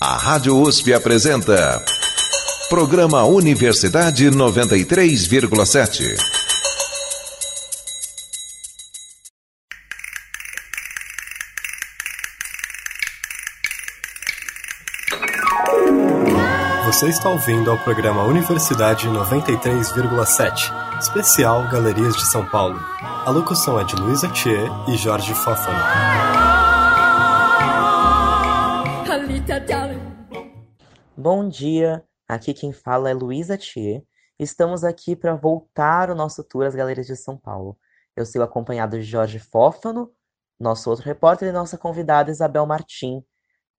A Rádio USP apresenta. Programa Universidade 93,7. Você está ouvindo ao programa Universidade 93,7, especial Galerias de São Paulo. A locução é de Luísa Thier e Jorge Fófano. Bom dia, aqui quem fala é Luísa Thier. Estamos aqui para voltar o nosso tour às galerias de São Paulo. Eu sou acompanhado de Jorge Fófano, nosso outro repórter, e nossa convidada Isabel Martim,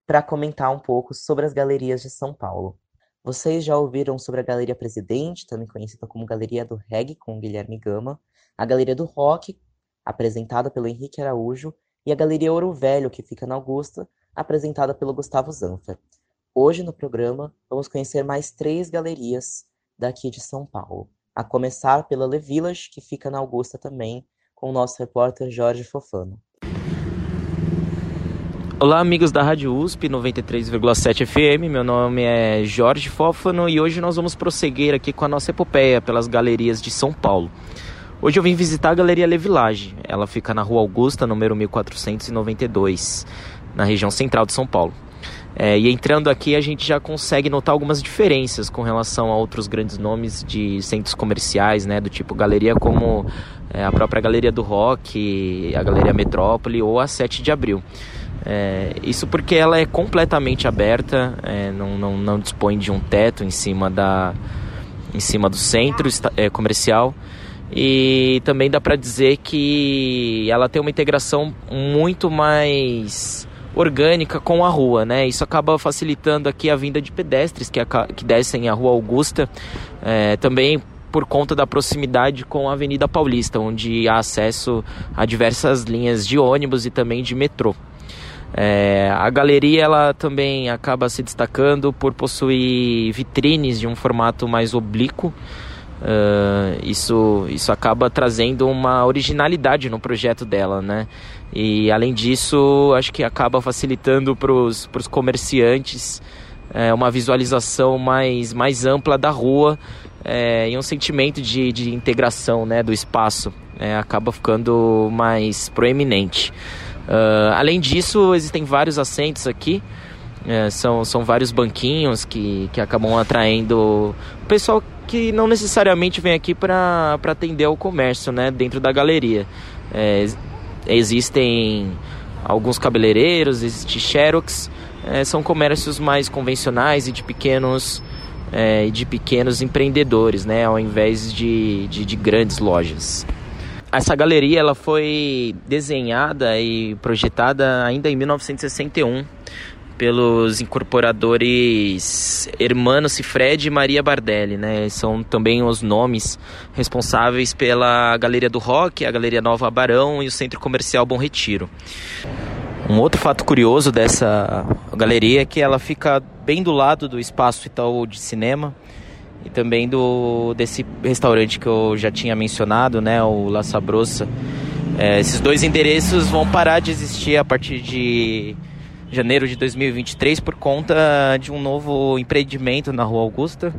para comentar um pouco sobre as galerias de São Paulo. Vocês já ouviram sobre a Galeria Presidente, também conhecida como Galeria do Reggae, com Guilherme Gama, a Galeria do Rock, apresentada pelo Henrique Araújo, e a Galeria Ouro Velho, que fica na Augusta, apresentada pelo Gustavo Zanfer. Hoje no programa vamos conhecer mais três galerias daqui de São Paulo, a começar pela Le Village, que fica na Augusta também, com o nosso repórter Jorge Fofano. Olá, amigos da Rádio USP 93,7 FM. Meu nome é Jorge Fófano e hoje nós vamos prosseguir aqui com a nossa epopeia pelas galerias de São Paulo. Hoje eu vim visitar a Galeria Le Village. Ela fica na Rua Augusta, número 1492, na região central de São Paulo. É, e entrando aqui a gente já consegue notar algumas diferenças com relação a outros grandes nomes de centros comerciais, né, do tipo galeria como é, a própria Galeria do Rock, a Galeria Metrópole ou a 7 de Abril. É, isso porque ela é completamente aberta, é, não, não, não, dispõe de um teto em cima, da, em cima do centro é, comercial e também dá para dizer que ela tem uma integração muito mais orgânica com a rua, né? Isso acaba facilitando aqui a vinda de pedestres que, que descem a Rua Augusta, é, também por conta da proximidade com a Avenida Paulista, onde há acesso a diversas linhas de ônibus e também de metrô. É, a galeria ela também acaba se destacando por possuir vitrines de um formato mais oblíquo. Uh, isso, isso acaba trazendo uma originalidade no projeto dela, né? E além disso, acho que acaba facilitando para os comerciantes é, uma visualização mais, mais ampla da rua é, e um sentimento de, de integração né, do espaço. É, acaba ficando mais proeminente. Uh, além disso, existem vários assentos aqui. É, são, são vários banquinhos que, que acabam atraindo o pessoal que não necessariamente vem aqui para atender ao comércio né, dentro da galeria. É, existem alguns cabeleireiros, existe Xerox, é, são comércios mais convencionais e de pequenos é, de pequenos empreendedores, né, ao invés de, de, de grandes lojas. Essa galeria ela foi desenhada e projetada ainda em 1961 pelos incorporadores Hermano Cifred e Maria Bardelli, né? São também os nomes responsáveis pela Galeria do Rock, a Galeria Nova Barão e o Centro Comercial Bom Retiro. Um outro fato curioso dessa galeria é que ela fica bem do lado do espaço Itaú de cinema e também do desse restaurante que eu já tinha mencionado, né, o La Sabrosa. É, esses dois endereços vão parar de existir a partir de janeiro de 2023 por conta de um novo empreendimento na Rua Augusta,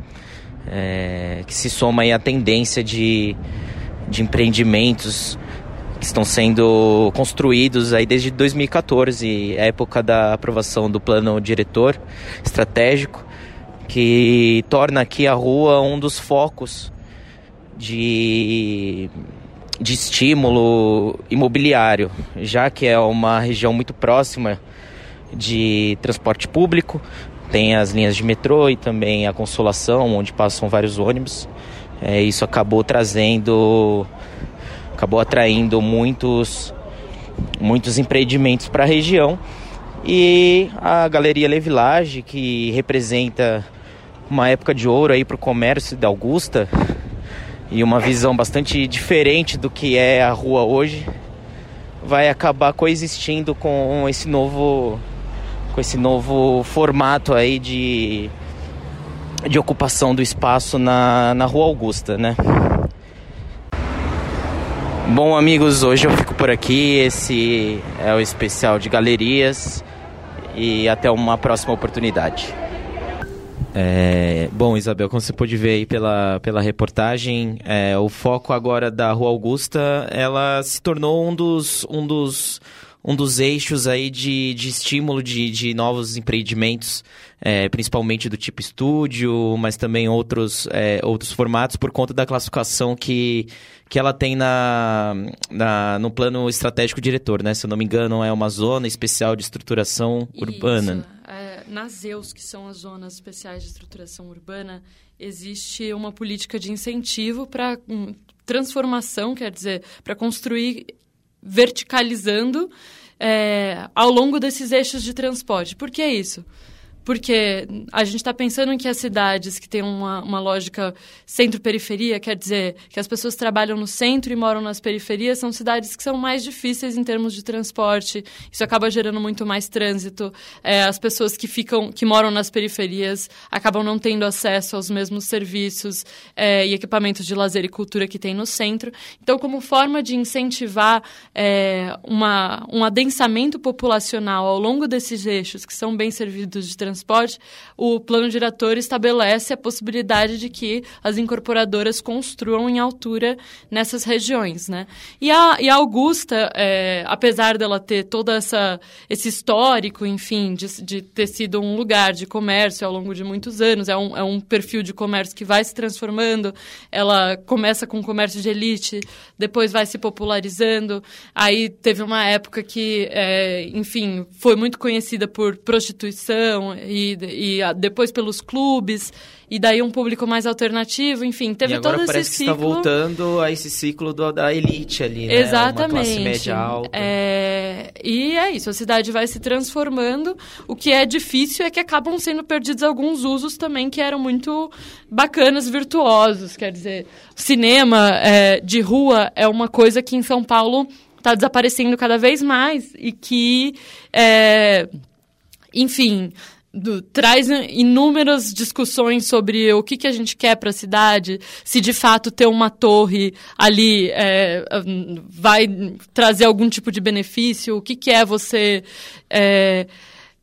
é, que se soma aí à tendência de, de empreendimentos que estão sendo construídos aí desde 2014, época da aprovação do plano diretor estratégico que torna aqui a rua um dos focos de, de estímulo imobiliário, já que é uma região muito próxima de transporte público, tem as linhas de metrô e também a Consolação, onde passam vários ônibus. É, isso acabou trazendo, acabou atraindo muitos, muitos empreendimentos para a região. E a Galeria Le Village, que representa uma época de ouro aí para o comércio da Augusta e uma visão bastante diferente do que é a rua hoje, vai acabar coexistindo com esse novo com esse novo formato aí de de ocupação do espaço na, na Rua Augusta, né? Bom, amigos, hoje eu fico por aqui. Esse é o especial de galerias. e até uma próxima oportunidade. É, bom, Isabel, como você pôde ver aí pela, pela reportagem, é, o foco agora da Rua Augusta, ela se tornou um dos, um dos, um dos eixos aí de, de estímulo de, de novos empreendimentos, é, principalmente do tipo estúdio, mas também outros, é, outros formatos, por conta da classificação que, que ela tem na, na, no plano estratégico diretor, né? Se eu não me engano, é uma zona especial de estruturação urbana. Isso nas ZEUS, que são as zonas especiais de estruturação urbana, existe uma política de incentivo para um, transformação, quer dizer, para construir verticalizando é, ao longo desses eixos de transporte. Por que isso? Porque a gente está pensando em que as cidades que têm uma, uma lógica centro-periferia, quer dizer, que as pessoas trabalham no centro e moram nas periferias, são cidades que são mais difíceis em termos de transporte. Isso acaba gerando muito mais trânsito. É, as pessoas que ficam, que moram nas periferias, acabam não tendo acesso aos mesmos serviços é, e equipamentos de lazer e cultura que tem no centro. Então, como forma de incentivar é, uma, um adensamento populacional ao longo desses eixos que são bem servidos de transporte, transporte, o plano diretor estabelece a possibilidade de que as incorporadoras construam em altura nessas regiões, né? E a, e a Augusta, é, apesar dela ter todo essa, esse histórico, enfim, de, de ter sido um lugar de comércio ao longo de muitos anos, é um, é um perfil de comércio que vai se transformando, ela começa com comércio de elite, depois vai se popularizando, aí teve uma época que, é, enfim, foi muito conhecida por prostituição, e, e depois pelos clubes, e daí um público mais alternativo, enfim, teve e agora todo parece esse que ciclo. está voltando a esse ciclo do, da elite ali, né? Exatamente. Uma classe média alta. É... E é isso, a cidade vai se transformando. O que é difícil é que acabam sendo perdidos alguns usos também que eram muito bacanas, virtuosos. Quer dizer, cinema é, de rua é uma coisa que em São Paulo está desaparecendo cada vez mais e que, é, enfim, do, traz inúmeras discussões sobre o que, que a gente quer para a cidade, se de fato ter uma torre ali é, vai trazer algum tipo de benefício, o que, que é você. É,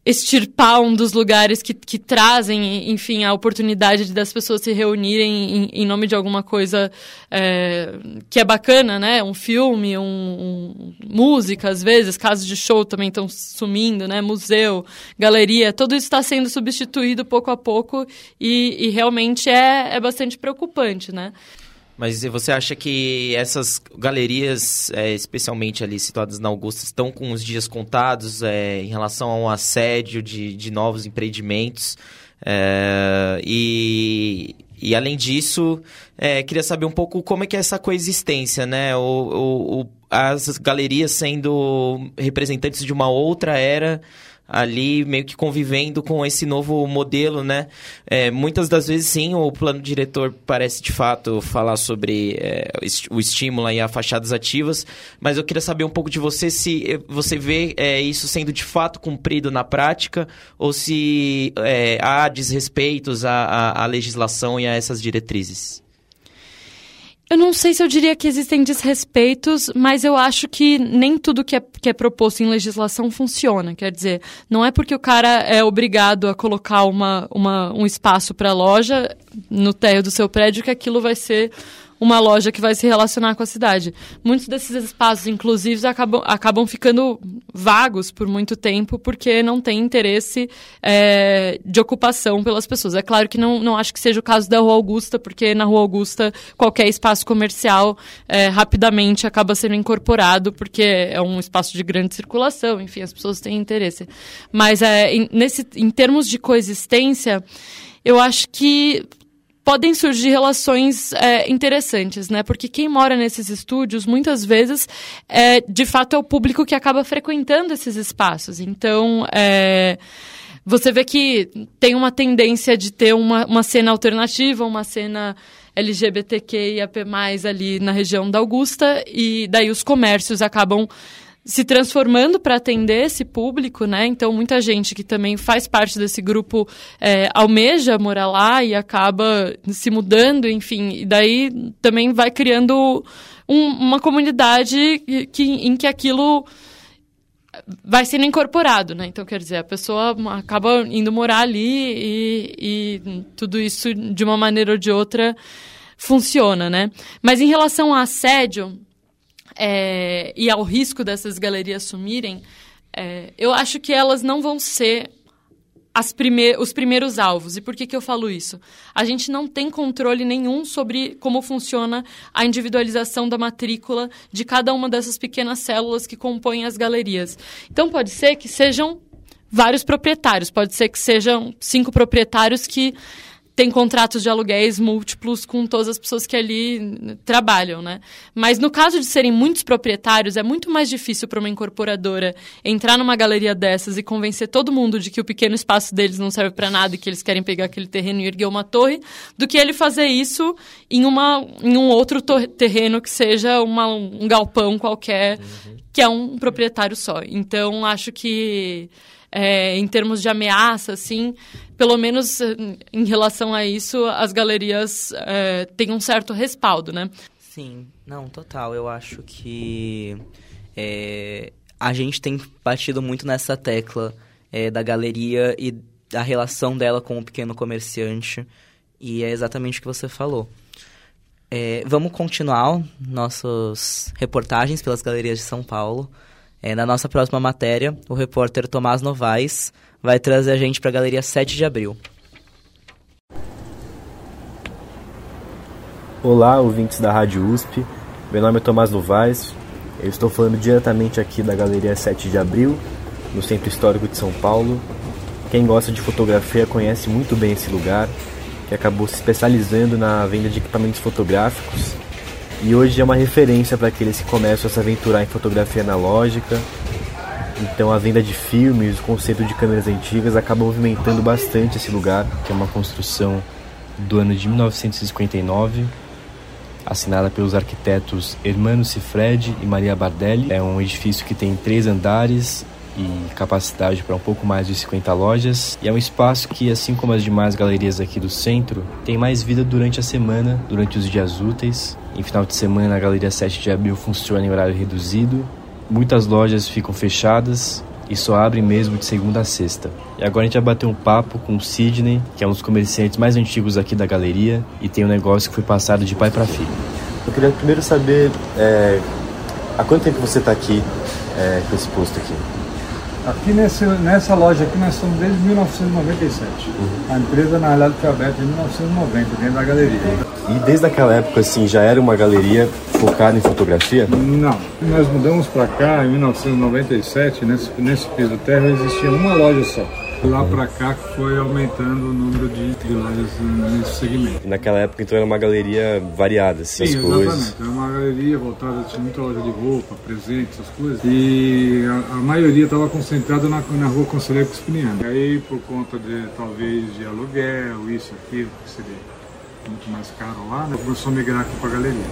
extirpar um dos lugares que, que trazem, enfim, a oportunidade das pessoas se reunirem em, em nome de alguma coisa é, que é bacana, né? Um filme, um, um, música, às vezes, casos de show também estão sumindo, né? Museu, galeria, tudo isso está sendo substituído pouco a pouco e, e realmente é, é bastante preocupante, né? Mas você acha que essas galerias, é, especialmente ali situadas na Augusta, estão com os dias contados é, em relação ao assédio de, de novos empreendimentos? É, e, e além disso, é, queria saber um pouco como é que é essa coexistência, né? O, o, o, as galerias sendo representantes de uma outra era ali meio que convivendo com esse novo modelo, né? É, muitas das vezes, sim, o plano diretor parece de fato falar sobre é, o estímulo e as fachadas ativas, mas eu queria saber um pouco de você se é, você vê é, isso sendo de fato cumprido na prática ou se é, há desrespeitos à, à, à legislação e a essas diretrizes. Eu não sei se eu diria que existem desrespeitos, mas eu acho que nem tudo que é, que é proposto em legislação funciona. Quer dizer, não é porque o cara é obrigado a colocar uma, uma um espaço para loja no térreo do seu prédio que aquilo vai ser uma loja que vai se relacionar com a cidade. Muitos desses espaços inclusivos acabam, acabam ficando vagos por muito tempo porque não tem interesse é, de ocupação pelas pessoas. É claro que não, não acho que seja o caso da Rua Augusta, porque na Rua Augusta qualquer espaço comercial é, rapidamente acaba sendo incorporado porque é um espaço de grande circulação, enfim, as pessoas têm interesse. Mas é, em, nesse, em termos de coexistência, eu acho que podem surgir relações é, interessantes, né? Porque quem mora nesses estúdios, muitas vezes, é, de fato, é o público que acaba frequentando esses espaços. Então, é, você vê que tem uma tendência de ter uma, uma cena alternativa, uma cena LGBTQIAP+, ali na região da Augusta, e daí os comércios acabam se transformando para atender esse público, né? Então, muita gente que também faz parte desse grupo é, almeja morar lá e acaba se mudando, enfim. E daí também vai criando um, uma comunidade que, em que aquilo vai sendo incorporado, né? Então, quer dizer, a pessoa acaba indo morar ali e, e tudo isso, de uma maneira ou de outra, funciona, né? Mas em relação ao assédio é, e ao risco dessas galerias sumirem, é, eu acho que elas não vão ser prime os primeiros alvos. E por que, que eu falo isso? A gente não tem controle nenhum sobre como funciona a individualização da matrícula de cada uma dessas pequenas células que compõem as galerias. Então, pode ser que sejam vários proprietários, pode ser que sejam cinco proprietários que tem contratos de aluguéis múltiplos com todas as pessoas que ali trabalham, né? Mas no caso de serem muitos proprietários, é muito mais difícil para uma incorporadora entrar numa galeria dessas e convencer todo mundo de que o pequeno espaço deles não serve para nada e que eles querem pegar aquele terreno e erguer uma torre, do que ele fazer isso em, uma, em um outro terreno que seja uma, um galpão qualquer, uhum. que é um proprietário só. Então, acho que é, em termos de ameaça, assim, pelo menos eh, em relação a isso, as galerias é, têm um certo respaldo, né? Sim, não, total. Eu acho que é, a gente tem batido muito nessa tecla da galeria e da relação dela com o pequeno comerciante. E é exatamente o que você falou. Vamos continuar nossas reportagens pelas galerias de São Paulo. É, na nossa próxima matéria, o repórter Tomás Novaes vai trazer a gente para a Galeria 7 de Abril. Olá, ouvintes da Rádio USP. Meu nome é Tomás Novaes. Eu estou falando diretamente aqui da Galeria 7 de Abril, no Centro Histórico de São Paulo. Quem gosta de fotografia conhece muito bem esse lugar, que acabou se especializando na venda de equipamentos fotográficos e hoje é uma referência para aqueles que começam a se aventurar em fotografia analógica. Então a venda de filmes, o conceito de câmeras antigas acaba movimentando bastante esse lugar, que é uma construção do ano de 1959, assinada pelos arquitetos Hermano Cifredi e Maria Bardelli. É um edifício que tem três andares e capacidade para um pouco mais de 50 lojas. E é um espaço que, assim como as demais galerias aqui do centro, tem mais vida durante a semana, durante os dias úteis. Em final de semana, a Galeria 7 de Abril funciona em horário reduzido. Muitas lojas ficam fechadas e só abrem mesmo de segunda a sexta. E agora a gente vai bater um papo com o Sidney, que é um dos comerciantes mais antigos aqui da galeria e tem um negócio que foi passado de pai para filho. Eu queria primeiro saber é, há quanto tempo você está aqui é, com esse posto aqui? Aqui nesse, nessa loja aqui nós estamos desde 1997. Uhum. A empresa na realidade foi aberta em 1990, dentro da galeria. E desde aquela época assim já era uma galeria focada em fotografia? Não. Nós mudamos para cá em 1997, nesse, nesse piso terra existia uma loja só lá para cá foi aumentando o número de, lojas nesse segmento. E naquela época então era uma galeria variada, assim, Sim, as exatamente. coisas. Era uma galeria voltada, tinha muita loja de roupa, presentes, essas coisas. E a, a maioria estava concentrada na, na rua Conselheiro Cuspiniano. E aí por conta de talvez de aluguel, isso, aquilo, que seria muito mais caro lá, né? começou a migrar aqui para a galeria.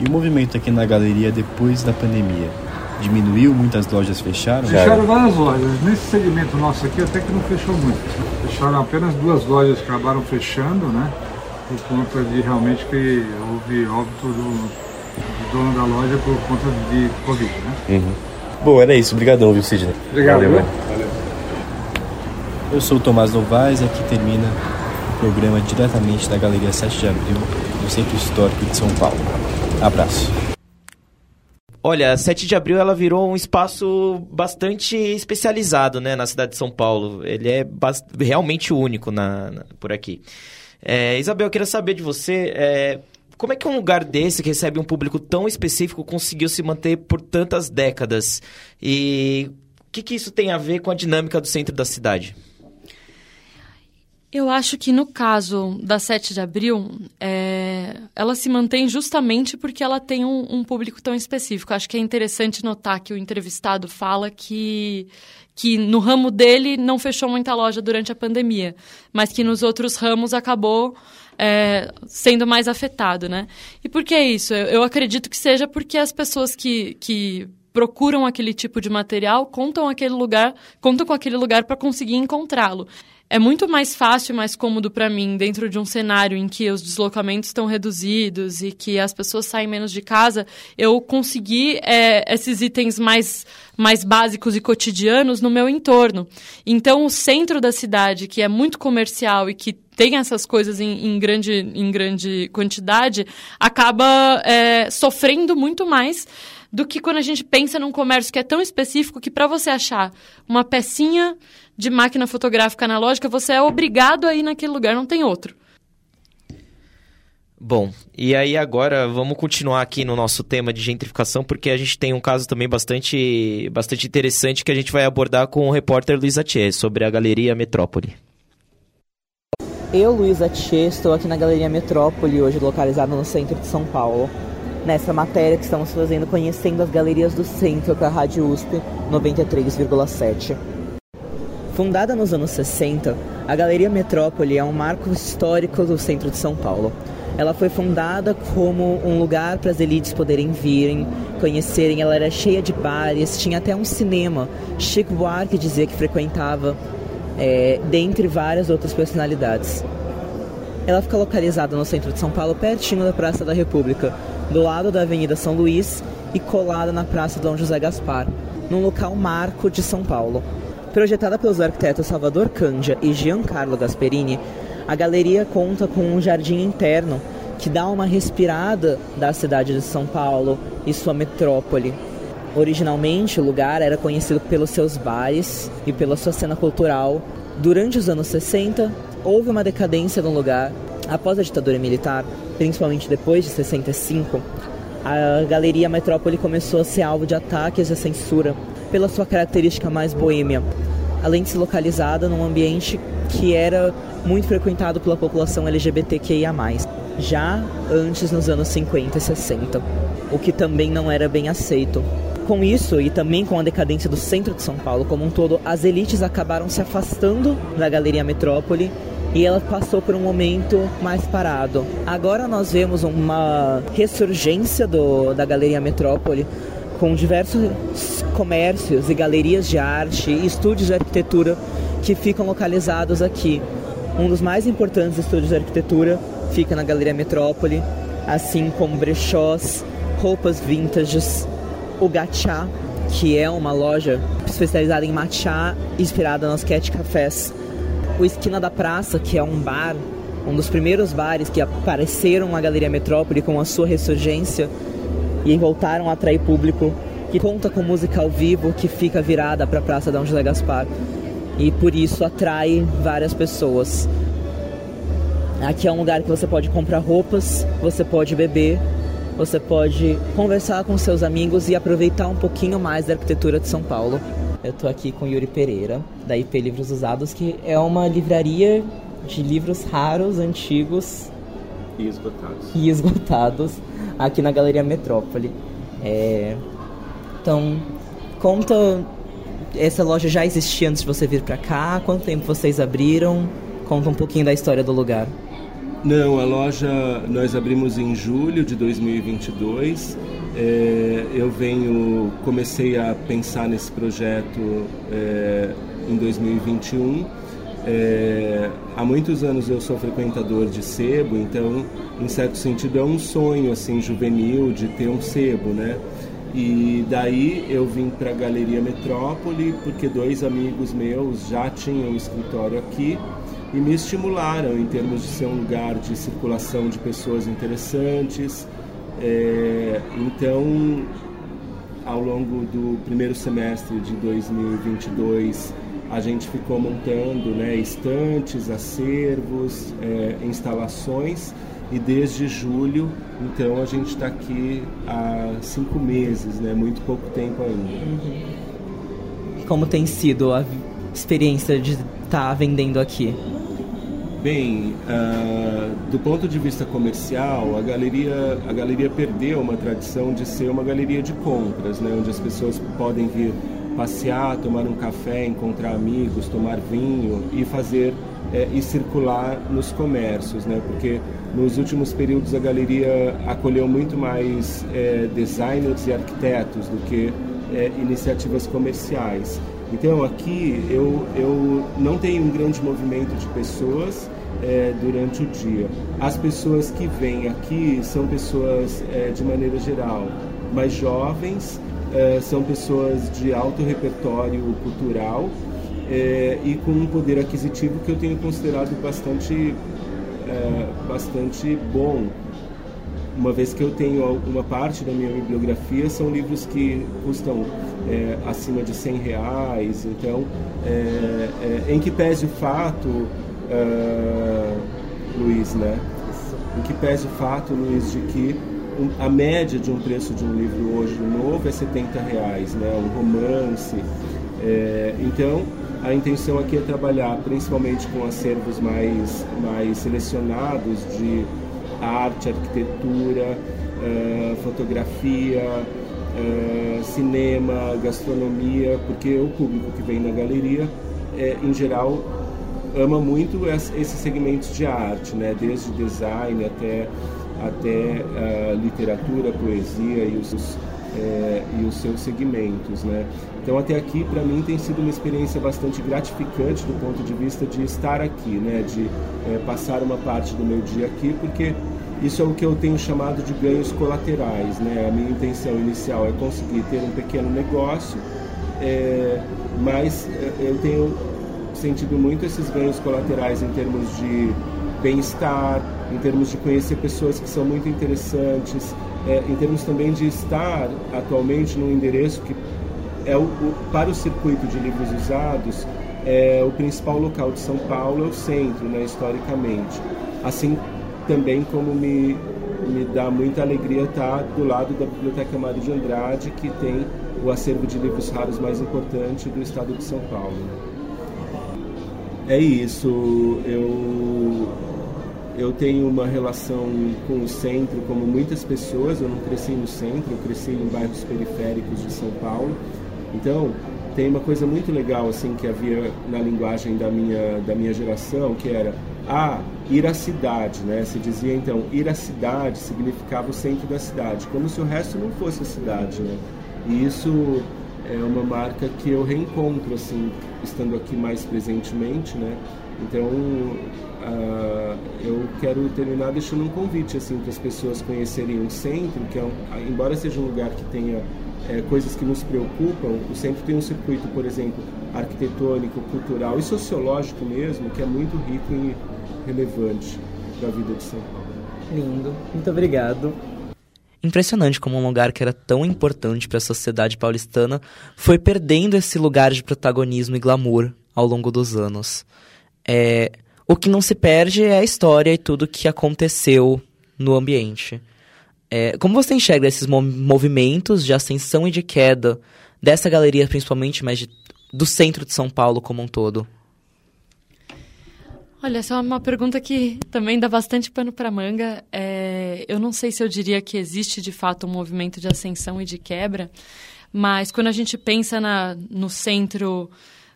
E o movimento aqui na galeria depois da pandemia? Diminuiu, muitas lojas fecharam? Fecharam várias lojas. Nesse segmento nosso aqui até que não fechou muito. Fecharam apenas duas lojas que acabaram fechando, né? Por conta de realmente que houve óbito do, do dono da loja por conta de Covid, né? Uhum. Bom, era isso. Obrigadão, viu, Sidney? Obrigado. Valeu. Valeu. Eu sou o Tomás Novaes e aqui termina o programa diretamente da Galeria 7 de Abril, do Centro Histórico de São Paulo. Abraço. Olha, a 7 de abril ela virou um espaço bastante especializado, né, na cidade de São Paulo. Ele é realmente único na, na por aqui. É, Isabel, eu queria saber de você, é, como é que um lugar desse, que recebe um público tão específico, conseguiu se manter por tantas décadas? E o que, que isso tem a ver com a dinâmica do centro da cidade? Eu acho que no caso da 7 de abril, é, ela se mantém justamente porque ela tem um, um, público tão específico. Acho que é interessante notar que o entrevistado fala que, que no ramo dele não fechou muita loja durante a pandemia, mas que nos outros ramos acabou é, sendo mais afetado, né? E por que isso? Eu, eu acredito que seja porque as pessoas que, que procuram aquele tipo de material contam aquele lugar, contam com aquele lugar para conseguir encontrá-lo. É muito mais fácil, mais cômodo para mim, dentro de um cenário em que os deslocamentos estão reduzidos e que as pessoas saem menos de casa, eu conseguir é, esses itens mais, mais básicos e cotidianos no meu entorno. Então, o centro da cidade, que é muito comercial e que tem essas coisas em, em grande, em grande quantidade, acaba é, sofrendo muito mais do que quando a gente pensa num comércio que é tão específico que para você achar uma pecinha de máquina fotográfica analógica, você é obrigado a ir naquele lugar, não tem outro. Bom, e aí agora vamos continuar aqui no nosso tema de gentrificação, porque a gente tem um caso também bastante, bastante interessante que a gente vai abordar com o repórter Luiz Atier sobre a Galeria Metrópole. Eu, Luiz Atier, estou aqui na Galeria Metrópole, hoje localizada no centro de São Paulo nessa matéria que estamos fazendo conhecendo as galerias do centro para a Rádio USP 93,7. Fundada nos anos 60, a Galeria Metrópole é um marco histórico do centro de São Paulo. Ela foi fundada como um lugar para as elites poderem virem, conhecerem. Ela era cheia de bares, tinha até um cinema. Chico Buarque dizia que frequentava, é, dentre várias outras personalidades. Ela fica localizada no centro de São Paulo, pertinho da Praça da República, do lado da Avenida São Luís e colada na Praça Dom José Gaspar, num local marco de São Paulo. Projetada pelos arquitetos Salvador Cândia e Giancarlo Gasperini, a galeria conta com um jardim interno que dá uma respirada da cidade de São Paulo e sua metrópole. Originalmente, o lugar era conhecido pelos seus bares e pela sua cena cultural. Durante os anos 60, houve uma decadência no lugar. Após a ditadura militar, principalmente depois de 65, a Galeria Metrópole começou a ser alvo de ataques e censura pela sua característica mais boêmia, além de ser localizada num ambiente que era muito frequentado pela população LGBTQIA+, já antes nos anos 50 e 60, o que também não era bem aceito. Com isso, e também com a decadência do centro de São Paulo como um todo, as elites acabaram se afastando da Galeria Metrópole e ela passou por um momento mais parado. Agora nós vemos uma ressurgência do, da Galeria Metrópole com diversos comércios e galerias de arte e estúdios de arquitetura que ficam localizados aqui. Um dos mais importantes estúdios de arquitetura fica na Galeria Metrópole, assim como brechós, roupas vintages, o Gachá, que é uma loja especializada em matcha, inspirada nas cat cafés o Esquina da Praça, que é um bar, um dos primeiros bares que apareceram na Galeria Metrópole com a sua ressurgência e voltaram a atrair público, que conta com música ao vivo que fica virada para a Praça Dom José Gaspar e por isso atrai várias pessoas. Aqui é um lugar que você pode comprar roupas, você pode beber, você pode conversar com seus amigos e aproveitar um pouquinho mais da arquitetura de São Paulo. Eu tô aqui com Yuri Pereira, da IP Livros Usados, que é uma livraria de livros raros, antigos e esgotados, e esgotados aqui na Galeria Metrópole. É... Então, conta. Essa loja já existia antes de você vir para cá? Quanto tempo vocês abriram? Conta um pouquinho da história do lugar. Não, a loja nós abrimos em julho de 2022 é, eu venho, comecei a pensar nesse projeto é, em 2021. É, há muitos anos eu sou frequentador de sebo, então, em certo sentido, é um sonho assim juvenil de ter um sebo, né? E daí eu vim para a Galeria Metrópole porque dois amigos meus já tinham um escritório aqui e me estimularam em termos de ser um lugar de circulação de pessoas interessantes, é, então, ao longo do primeiro semestre de 2022, a gente ficou montando né, estantes, acervos, é, instalações e desde julho, então a gente está aqui há cinco meses, né, muito pouco tempo ainda. Uhum. Como tem sido a experiência de estar tá vendendo aqui? Bem, uh, do ponto de vista comercial, a galeria, a galeria perdeu uma tradição de ser uma galeria de compras, né, onde as pessoas podem vir passear, tomar um café, encontrar amigos, tomar vinho e fazer é, e circular nos comércios, né? Porque nos últimos períodos a galeria acolheu muito mais é, designers e arquitetos do que é, iniciativas comerciais. Então aqui eu, eu não tenho um grande movimento de pessoas é, durante o dia. As pessoas que vêm aqui são pessoas, é, de maneira geral, mais jovens, é, são pessoas de alto repertório cultural é, e com um poder aquisitivo que eu tenho considerado bastante, é, bastante bom. Uma vez que eu tenho uma parte da minha bibliografia são livros que custam é, acima de 100 reais então em que pese o fato Luiz né? Em que pese o fato Luiz de que a média de um preço de um livro hoje novo é 70 reais né? Um romance. É, então a intenção aqui é trabalhar principalmente com acervos mais mais selecionados de arte, arquitetura, uh, fotografia, uh, cinema, gastronomia, porque o público que vem na galeria, é, em geral, ama muito esses segmentos de arte, né? desde design até, até uh, literatura, poesia e os, é, e os seus segmentos. Né? Então, até aqui, para mim, tem sido uma experiência bastante gratificante do ponto de vista de estar aqui, né? de é, passar uma parte do meu dia aqui, porque isso é o que eu tenho chamado de ganhos colaterais. Né? A minha intenção inicial é conseguir ter um pequeno negócio, é, mas é, eu tenho sentido muito esses ganhos colaterais em termos de bem-estar, em termos de conhecer pessoas que são muito interessantes, é, em termos também de estar atualmente num endereço que é o, o, para o circuito de livros usados, é, o principal local de São Paulo é o centro, né, historicamente. Assim também como me, me dá muita alegria estar do lado da Biblioteca Mário de Andrade, que tem o acervo de livros raros mais importante do estado de São Paulo. É isso, eu, eu tenho uma relação com o centro, como muitas pessoas, eu não cresci no centro, eu cresci em bairros periféricos de São Paulo, então, tem uma coisa muito legal assim que havia na linguagem da minha da minha geração, que era ah, ir à cidade, né? Se dizia então, ir à cidade significava o centro da cidade, como se o resto não fosse a cidade, né? E isso é uma marca que eu reencontro assim, estando aqui mais presentemente, né? Então, uh, eu quero terminar deixando um convite assim para as pessoas conhecerem o centro, que é um, embora seja um lugar que tenha é, coisas que nos preocupam, o centro tem um circuito, por exemplo, arquitetônico, cultural e sociológico mesmo, que é muito rico e relevante para a vida de São Paulo. Lindo, muito obrigado. Impressionante como um lugar que era tão importante para a sociedade paulistana foi perdendo esse lugar de protagonismo e glamour ao longo dos anos. É, o que não se perde é a história e tudo que aconteceu no ambiente. É, como você enxerga esses movimentos de ascensão e de queda dessa galeria, principalmente, mas de, do centro de São Paulo como um todo? Olha, essa é uma pergunta que também dá bastante pano para manga. É, eu não sei se eu diria que existe de fato um movimento de ascensão e de quebra, mas quando a gente pensa na, no centro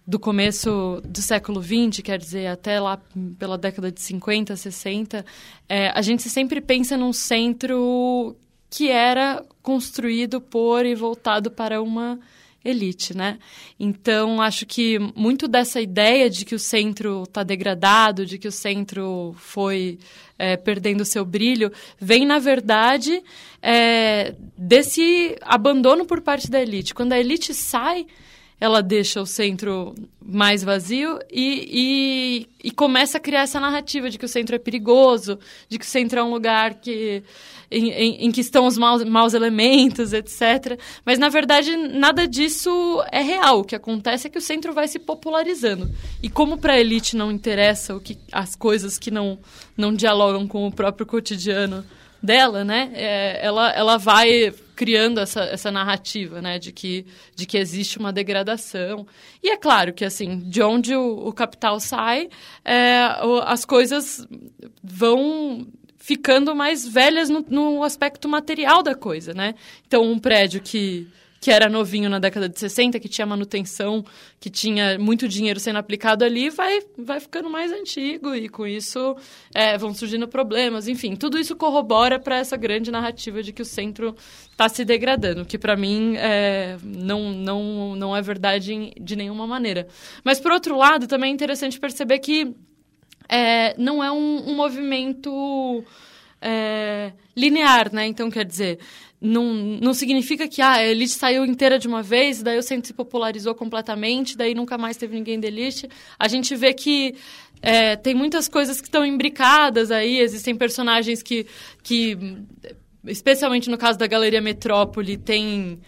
do começo do século XX, quer dizer, até lá pela década de 50, 60, é, a gente sempre pensa num centro que era construído por e voltado para uma elite, né? Então, acho que muito dessa ideia de que o centro está degradado, de que o centro foi é, perdendo seu brilho, vem, na verdade, é, desse abandono por parte da elite. Quando a elite sai ela deixa o centro mais vazio e, e, e, começa a criar essa narrativa de que o centro é perigoso, de que o centro é um lugar que, em, em, em que estão os maus, maus, elementos, etc. Mas, na verdade, nada disso é real. O que acontece é que o centro vai se popularizando. E como para a elite não interessa o que, as coisas que não, não dialogam com o próprio cotidiano dela, né? É, ela, ela vai criando essa, essa narrativa, né? De que, de que existe uma degradação. E é claro que, assim, de onde o, o capital sai, é, as coisas vão ficando mais velhas no, no aspecto material da coisa, né? Então, um prédio que que era novinho na década de 60, que tinha manutenção, que tinha muito dinheiro sendo aplicado ali, vai, vai ficando mais antigo e com isso é, vão surgindo problemas. Enfim, tudo isso corrobora para essa grande narrativa de que o centro está se degradando, que para mim é, não, não, não é verdade de nenhuma maneira. Mas, por outro lado, também é interessante perceber que é, não é um, um movimento é, linear, né? Então, quer dizer, não, não significa que ah, a elite saiu inteira de uma vez, daí o centro se popularizou completamente, daí nunca mais teve ninguém da elite. A gente vê que é, tem muitas coisas que estão imbricadas aí, existem personagens que, que, especialmente no caso da Galeria Metrópole, tem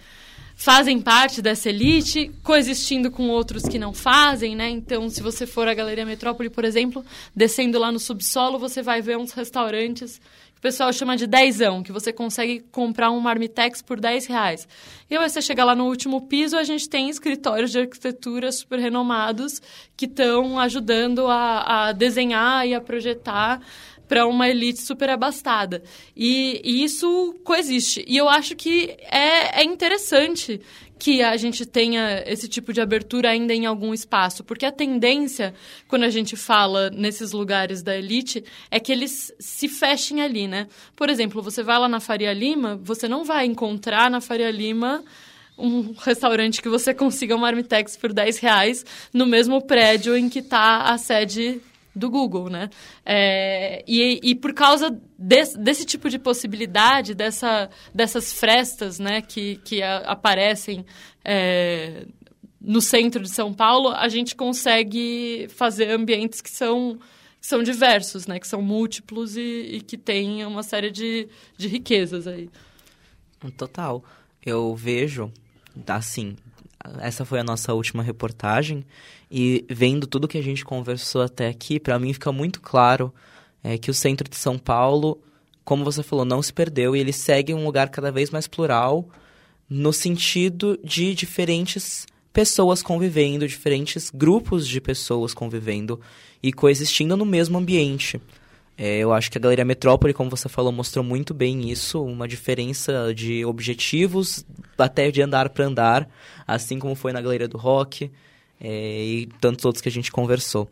fazem parte dessa elite, coexistindo com outros que não fazem, né? Então, se você for à Galeria Metrópole, por exemplo, descendo lá no subsolo, você vai ver uns restaurantes pessoal chama de dezão, que você consegue comprar um marmitex por 10 reais. E aí você chega lá no último piso, a gente tem escritórios de arquitetura super renomados que estão ajudando a, a desenhar e a projetar para uma elite super abastada. E, e, isso coexiste. E eu acho que é, é interessante que a gente tenha esse tipo de abertura ainda em algum espaço, porque a tendência, quando a gente fala nesses lugares da elite, é que eles se fechem ali, né? Por exemplo, você vai lá na Faria Lima, você não vai encontrar na Faria Lima um restaurante que você consiga um marmitex por 10 reais no mesmo prédio em que está a sede do Google, né? É, e, e por causa desse, desse tipo de possibilidade, dessa, dessas frestas, né, que, que a, aparecem é, no centro de São Paulo, a gente consegue fazer ambientes que são que são diversos, né? Que são múltiplos e, e que têm uma série de, de riquezas aí. Total. Eu vejo, assim, essa foi a nossa última reportagem e vendo tudo que a gente conversou até aqui, para mim fica muito claro é, que o centro de São Paulo, como você falou, não se perdeu e ele segue um lugar cada vez mais plural no sentido de diferentes pessoas convivendo, diferentes grupos de pessoas convivendo e coexistindo no mesmo ambiente. É, eu acho que a Galeria Metrópole, como você falou, mostrou muito bem isso, uma diferença de objetivos, até de andar para andar, assim como foi na Galeria do Rock é, e tantos outros que a gente conversou.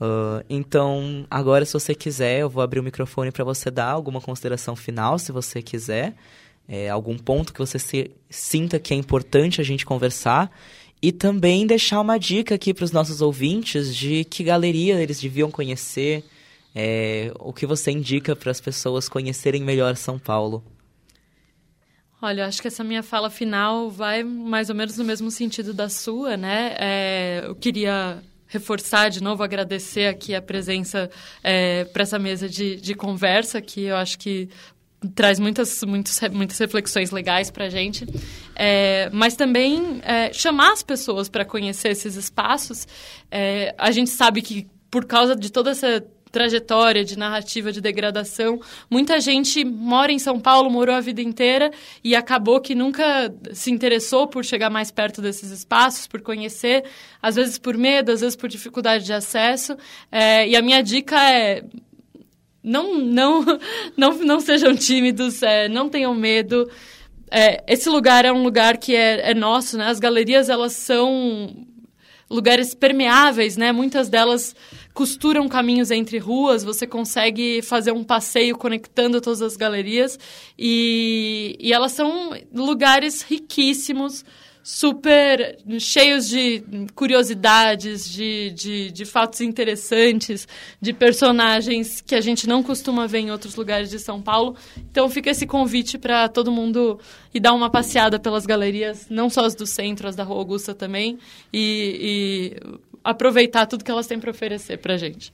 Uh, então, agora, se você quiser, eu vou abrir o microfone para você dar alguma consideração final, se você quiser, é, algum ponto que você se, sinta que é importante a gente conversar. E também deixar uma dica aqui para os nossos ouvintes de que galeria eles deviam conhecer, é, o que você indica para as pessoas conhecerem melhor São Paulo? Olha, acho que essa minha fala final vai mais ou menos no mesmo sentido da sua, né? É, eu queria reforçar de novo, agradecer aqui a presença é, para essa mesa de, de conversa, que eu acho que traz muitas, muitas, muitas reflexões legais para a gente, é, mas também é, chamar as pessoas para conhecer esses espaços. É, a gente sabe que por causa de toda essa trajetória de narrativa de degradação. Muita gente mora em São Paulo, morou a vida inteira e acabou que nunca se interessou por chegar mais perto desses espaços, por conhecer, às vezes por medo, às vezes por dificuldade de acesso. É, e a minha dica é não, não, não, não sejam tímidos, é, não tenham medo. É, esse lugar é um lugar que é, é nosso, né? As galerias elas são lugares permeáveis, né? Muitas delas costuram caminhos entre ruas, você consegue fazer um passeio conectando todas as galerias e, e elas são lugares riquíssimos, super cheios de curiosidades, de, de, de, fatos interessantes, de personagens que a gente não costuma ver em outros lugares de São Paulo. Então fica esse convite para todo mundo ir dar uma passeada pelas galerias, não só as do centro, as da Rua Augusta também, e, e aproveitar tudo que elas têm para oferecer para a gente.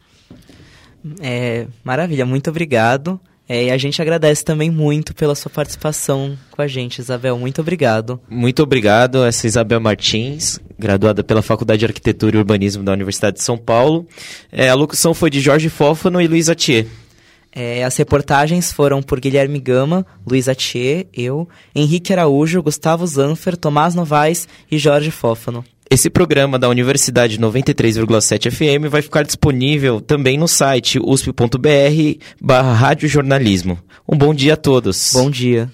É, maravilha, muito obrigado. É, e a gente agradece também muito pela sua participação com a gente, Isabel. Muito obrigado. Muito obrigado. Essa é Isabel Martins, graduada pela Faculdade de Arquitetura e Urbanismo da Universidade de São Paulo. É, a locução foi de Jorge Fófano e Luiz Atier. É, as reportagens foram por Guilherme Gama, Luiz Atier, eu, Henrique Araújo, Gustavo Zanfer, Tomás Novaes e Jorge Fófano. Esse programa da Universidade 93,7 FM vai ficar disponível também no site usp.br barra radiojornalismo. Um bom dia a todos. Bom dia.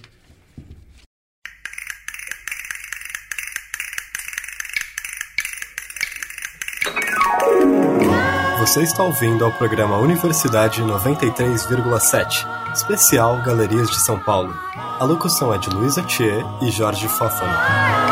Você está ouvindo ao programa Universidade 93,7, especial Galerias de São Paulo. A locução é de Luísa Thier e Jorge Fofano.